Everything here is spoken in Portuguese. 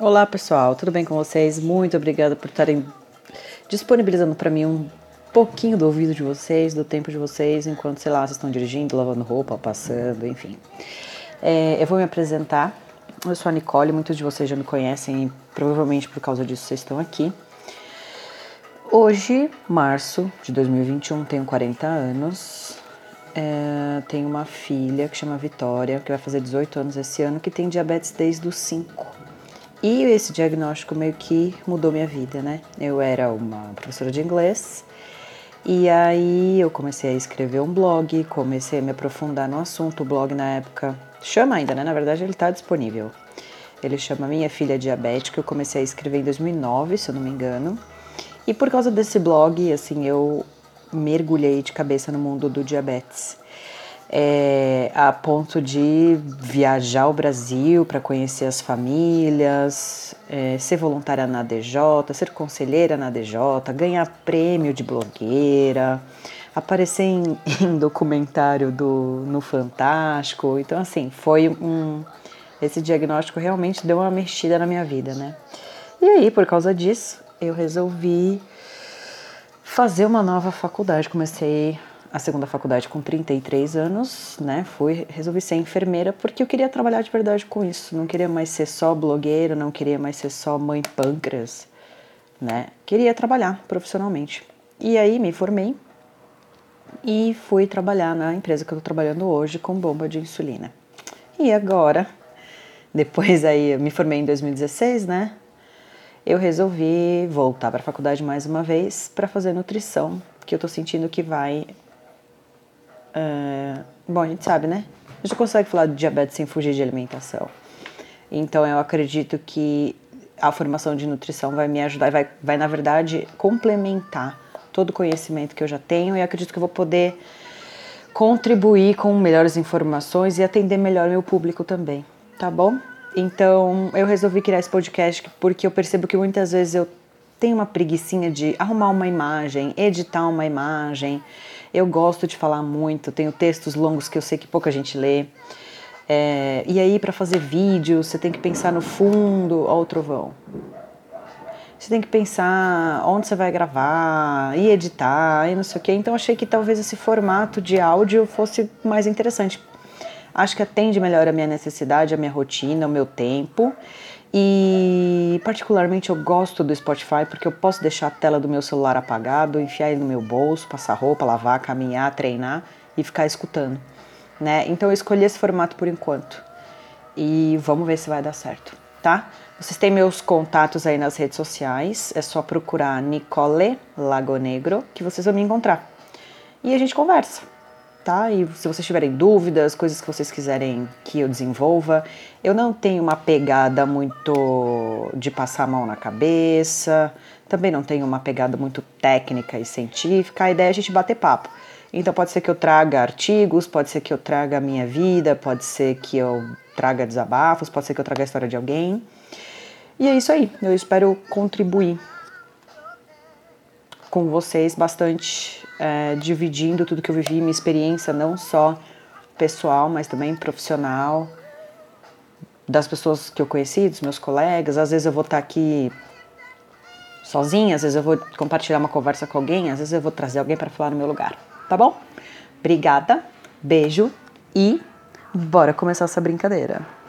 Olá pessoal, tudo bem com vocês? Muito obrigada por estarem disponibilizando para mim um pouquinho do ouvido de vocês, do tempo de vocês, enquanto, sei lá, vocês estão dirigindo, lavando roupa, passando, enfim. É, eu vou me apresentar. Eu sou a Nicole, muitos de vocês já me conhecem provavelmente por causa disso vocês estão aqui. Hoje, março de 2021, tenho 40 anos. É, tenho uma filha que chama Vitória, que vai fazer 18 anos esse ano, que tem diabetes desde os 5 e esse diagnóstico meio que mudou minha vida, né? Eu era uma professora de inglês e aí eu comecei a escrever um blog, comecei a me aprofundar no assunto. O blog na época chama ainda, né? Na verdade ele está disponível. Ele chama Minha Filha Diabética. Eu comecei a escrever em 2009, se eu não me engano. E por causa desse blog, assim, eu mergulhei de cabeça no mundo do diabetes é, a ponto de viajar ao Brasil para conhecer as famílias, é, ser voluntária na DJ, ser conselheira na DJ, ganhar prêmio de blogueira, aparecer em, em documentário do, no Fantástico. Então, assim, foi um. Esse diagnóstico realmente deu uma mexida na minha vida, né? E aí, por causa disso, eu resolvi fazer uma nova faculdade. Comecei a segunda faculdade com 33 anos, né? Fui, resolvi ser enfermeira porque eu queria trabalhar de verdade com isso. Não queria mais ser só blogueira, não queria mais ser só mãe pâncreas, né? Queria trabalhar profissionalmente. E aí me formei e fui trabalhar na empresa que eu tô trabalhando hoje com bomba de insulina. E agora, depois aí, eu me formei em 2016, né? Eu resolvi voltar para a faculdade mais uma vez para fazer nutrição, que eu tô sentindo que vai Uh, bom, a gente sabe, né? A gente consegue falar de diabetes sem fugir de alimentação. Então, eu acredito que a formação de nutrição vai me ajudar, vai, vai na verdade complementar todo o conhecimento que eu já tenho e acredito que eu vou poder contribuir com melhores informações e atender melhor meu público também, tá bom? Então, eu resolvi criar esse podcast porque eu percebo que muitas vezes eu tenho uma preguiçinha de arrumar uma imagem, editar uma imagem, eu gosto de falar muito, tenho textos longos que eu sei que pouca gente lê. É, e aí, para fazer vídeo, você tem que pensar no fundo, ó, o trovão. Você tem que pensar onde você vai gravar, e editar, e não sei o quê. Então, achei que talvez esse formato de áudio fosse mais interessante. Acho que atende melhor a minha necessidade, a minha rotina, o meu tempo. E particularmente eu gosto do Spotify porque eu posso deixar a tela do meu celular apagado, enfiar ele no meu bolso, passar roupa, lavar, caminhar, treinar e ficar escutando, né? Então eu escolhi esse formato por enquanto. E vamos ver se vai dar certo, tá? Vocês têm meus contatos aí nas redes sociais, é só procurar Nicole Lagonegro que vocês vão me encontrar. E a gente conversa tá? E se vocês tiverem dúvidas, coisas que vocês quiserem que eu desenvolva, eu não tenho uma pegada muito de passar a mão na cabeça, também não tenho uma pegada muito técnica e científica. A ideia é a gente bater papo. Então pode ser que eu traga artigos, pode ser que eu traga a minha vida, pode ser que eu traga desabafos, pode ser que eu traga a história de alguém. E é isso aí. Eu espero contribuir com vocês bastante, é, dividindo tudo que eu vivi, minha experiência, não só pessoal, mas também profissional, das pessoas que eu conheci, dos meus colegas. Às vezes eu vou estar aqui sozinha, às vezes eu vou compartilhar uma conversa com alguém, às vezes eu vou trazer alguém para falar no meu lugar, tá bom? Obrigada, beijo e bora começar essa brincadeira.